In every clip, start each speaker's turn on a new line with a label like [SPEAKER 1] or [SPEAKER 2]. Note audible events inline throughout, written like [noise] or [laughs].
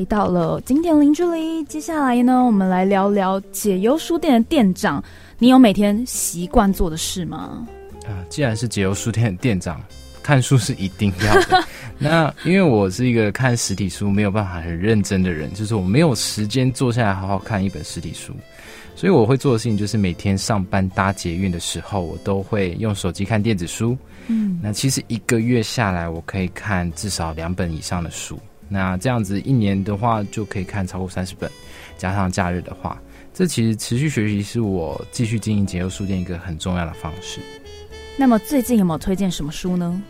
[SPEAKER 1] 回到了经典零距离。接下来呢，我们来聊聊解忧书店的店长。你有每天习惯做的事吗？
[SPEAKER 2] 啊，既然是解忧书店的店长，看书是一定要的。[laughs] 那因为我是一个看实体书没有办法很认真的人，就是我没有时间坐下来好好看一本实体书，所以我会做的事情就是每天上班搭捷运的时候，我都会用手机看电子书。嗯，那其实一个月下来，我可以看至少两本以上的书。那这样子一年的话，就可以看超过三十本，加上假日的话，这其实持续学习是我继续经营结构书店一个很重要的方式。
[SPEAKER 1] 那么最近有没有推荐什么书呢？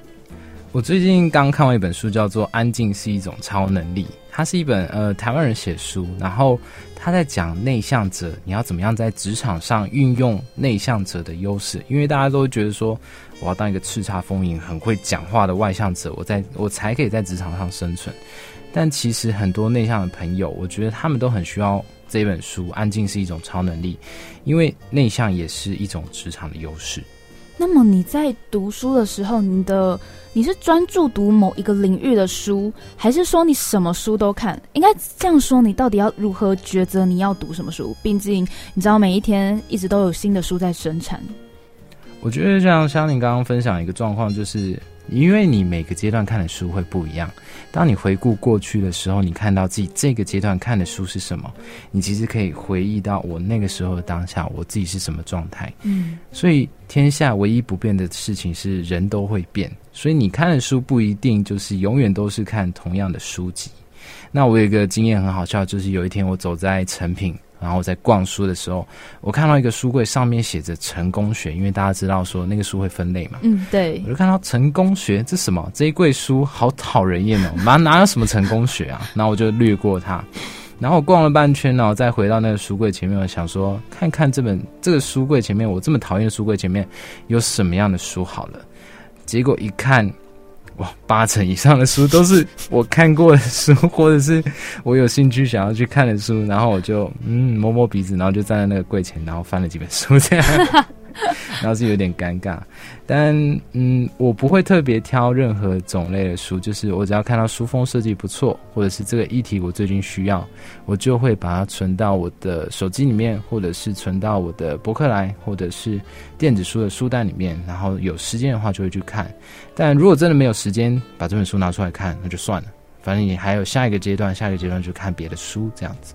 [SPEAKER 2] 我最近刚看完一本书，叫做《安静是一种超能力》，它是一本呃台湾人写书，然后他在讲内向者你要怎么样在职场上运用内向者的优势，因为大家都觉得说。我要当一个叱咤风云、很会讲话的外向者，我在我才可以在职场上生存。但其实很多内向的朋友，我觉得他们都很需要这本书。安静是一种超能力，因为内向也是一种职场的优势。
[SPEAKER 1] 那么你在读书的时候，你的你是专注读某一个领域的书，还是说你什么书都看？应该这样说，你到底要如何抉择你要读什么书？毕竟你知道，每一天一直都有新的书在生产。
[SPEAKER 2] 我觉得像像你刚刚分享一个状况，就是因为你每个阶段看的书会不一样。当你回顾过去的时候，你看到自己这个阶段看的书是什么，你其实可以回忆到我那个时候的当下，我自己是什么状态。嗯，所以天下唯一不变的事情是人都会变，所以你看的书不一定就是永远都是看同样的书籍。那我有一个经验很好笑，就是有一天我走在成品。然后在逛书的时候，我看到一个书柜上面写着成功学，因为大家知道说那个书会分类嘛。
[SPEAKER 1] 嗯，对。
[SPEAKER 2] 我就看到成功学这什么这一柜书好讨人厌哦，哪哪有什么成功学啊？[laughs] 然后我就略过它。然后我逛了半圈，然后再回到那个书柜前面，我想说看看这本这个书柜前面我这么讨厌的书柜前面有什么样的书好了。结果一看。哇，八成以上的书都是我看过的书，或者是我有兴趣想要去看的书，然后我就嗯摸摸鼻子，然后就站在那个柜前，然后翻了几本书这样。然后是有点尴尬，但嗯，我不会特别挑任何种类的书，就是我只要看到书封设计不错，或者是这个议题我最近需要，我就会把它存到我的手机里面，或者是存到我的博客来，或者是电子书的书单里面。然后有时间的话就会去看，但如果真的没有时间把这本书拿出来看，那就算了，反正你还有下一个阶段，下一个阶段就看别的书这样子。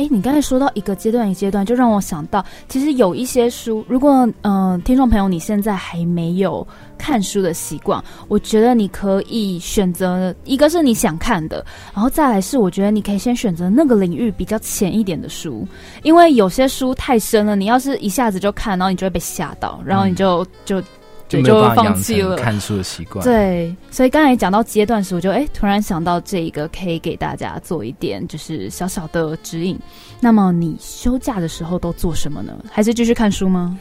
[SPEAKER 1] 哎，你刚才说到一个阶段一阶段，就让我想到，其实有一些书，如果嗯，听众朋友你现在还没有看书的习惯，我觉得你可以选择一个是你想看的，然后再来是我觉得你可以先选择那个领域比较浅一点的书，因为有些书太深了，你要是一下子就看，然后你就会被吓到，然后你就就。
[SPEAKER 2] 就就放弃了看书的习惯。
[SPEAKER 1] 对，所以刚才讲到阶段时，我就哎突然想到这一个可以给大家做一点就是小小的指引。那么你休假的时候都做什么呢？还是继续看书吗？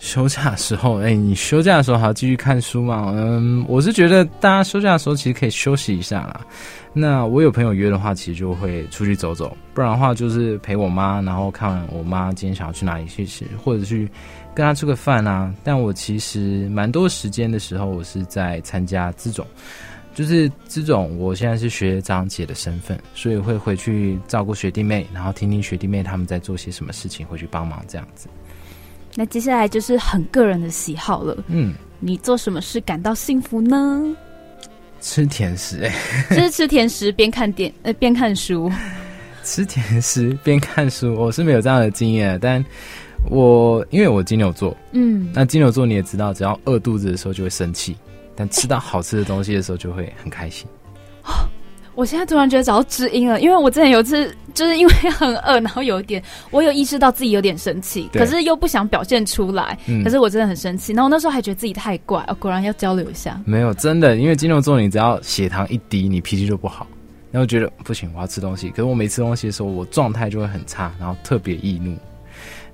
[SPEAKER 2] 休假的时候，哎，你休假的时候还要继续看书吗？嗯，我是觉得大家休假的时候其实可以休息一下啦。那我有朋友约的话，其实就会出去走走；不然的话，就是陪我妈，然后看我妈今天想要去哪里去吃，或者去。跟她吃个饭啊！但我其实蛮多时间的时候，我是在参加这种，就是这种。我现在是学长姐的身份，所以会回去照顾学弟妹，然后听听学弟妹他们在做些什么事情，回去帮忙这样子。
[SPEAKER 1] 那接下来就是很个人的喜好了。嗯，你做什么事感到幸福呢？
[SPEAKER 2] 吃甜食，哎，[laughs]
[SPEAKER 1] 就是吃甜食边看电呃边看书。
[SPEAKER 2] 吃甜食 [laughs] 边看书，我是没有这样的经验，但。我因为我金牛座，嗯，那金牛座你也知道，只要饿肚子的时候就会生气，但吃到好吃的东西的时候就会很开心。
[SPEAKER 1] 我现在突然觉得找到知音了，因为我之前有一次就是因为很饿，然后有一点我有意识到自己有点生气，可是又不想表现出来，可是我真的很生气。然后那时候还觉得自己太怪，哦，果然要交流一下。
[SPEAKER 2] 没有真的，因为金牛座你只要血糖一低，你脾气就不好，然后觉得不行，我要吃东西。可是我没吃东西的时候，我状态就会很差，然后特别易怒。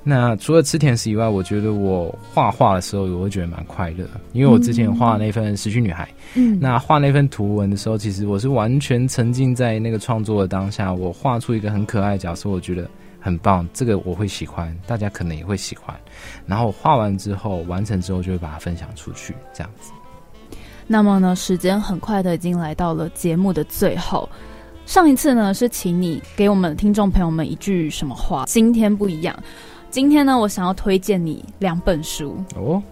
[SPEAKER 2] 那除了吃甜食以外，我觉得我画画的时候，我会觉得蛮快乐，因为我之前画那份《失去女孩》，嗯，那画那份图文的时候，其实我是完全沉浸在那个创作的当下，我画出一个很可爱的角色，我觉得很棒，这个我会喜欢，大家可能也会喜欢。然后画完之后，完成之后就会把它分享出去，这样子。
[SPEAKER 1] 那么呢，时间很快的已经来到了节目的最后。上一次呢是请你给我们听众朋友们一句什么话，今天不一样，今天呢我想要推荐你两本书
[SPEAKER 2] 哦。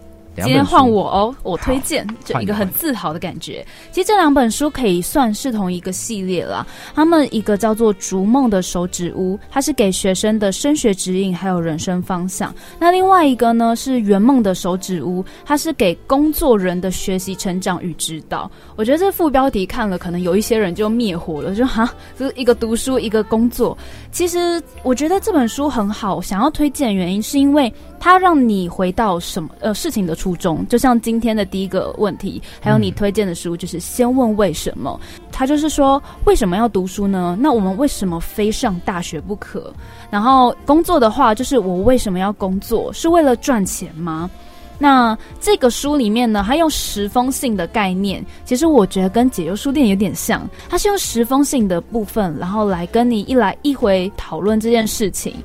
[SPEAKER 1] 今天换我哦，我推荐就一个很自豪的感觉。其实这两本书可以算是同一个系列了。他们一个叫做《逐梦的手指屋》，它是给学生的升学指引还有人生方向。那另外一个呢是《圆梦的手指屋》，它是给工作人的学习成长与指导。我觉得这副标题看了，可能有一些人就灭火了，就哈，就是一个读书，一个工作。其实我觉得这本书很好，想要推荐原因是因为。它让你回到什么呃事情的初衷，就像今天的第一个问题，还有你推荐的书，就是先问为什么。他就是说为什么要读书呢？那我们为什么非上大学不可？然后工作的话，就是我为什么要工作？是为了赚钱吗？那这个书里面呢，它用十封信的概念，其实我觉得跟解忧书店有点像，它是用十封信的部分，然后来跟你一来一回讨论这件事情。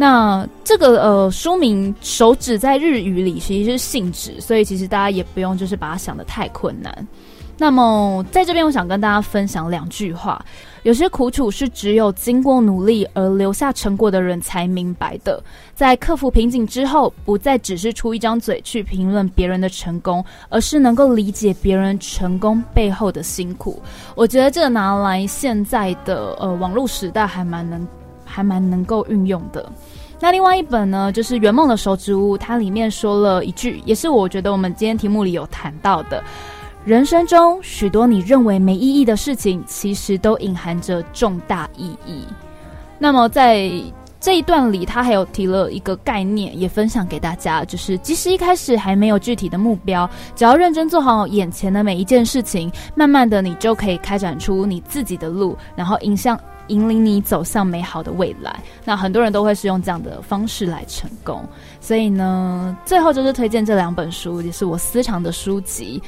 [SPEAKER 1] 那这个呃书名手指在日语里其实是信纸，所以其实大家也不用就是把它想的太困难。那么在这边，我想跟大家分享两句话：有些苦楚是只有经过努力而留下成果的人才明白的。在克服瓶颈之后，不再只是出一张嘴去评论别人的成功，而是能够理解别人成功背后的辛苦。我觉得这拿来现在的呃网络时代还蛮能。还蛮能够运用的。那另外一本呢，就是《圆梦的手指屋》，它里面说了一句，也是我觉得我们今天题目里有谈到的：人生中许多你认为没意义的事情，其实都隐含着重大意义。那么在这一段里，他还有提了一个概念，也分享给大家，就是即使一开始还没有具体的目标，只要认真做好眼前的每一件事情，慢慢的你就可以开展出你自己的路，然后影响。引领你走向美好的未来，那很多人都会是用这样的方式来成功。所以呢，最后就是推荐这两本书，也是我私藏的书籍。